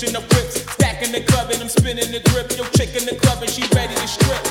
switching up whips. Stacking the club and I'm spinning the grip. Yo, chick in the club and she ready to strip.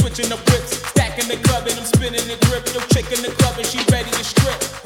Switching the whips, stacking the club and I'm spinning the grip. Yo, chick in the club and she ready to strip.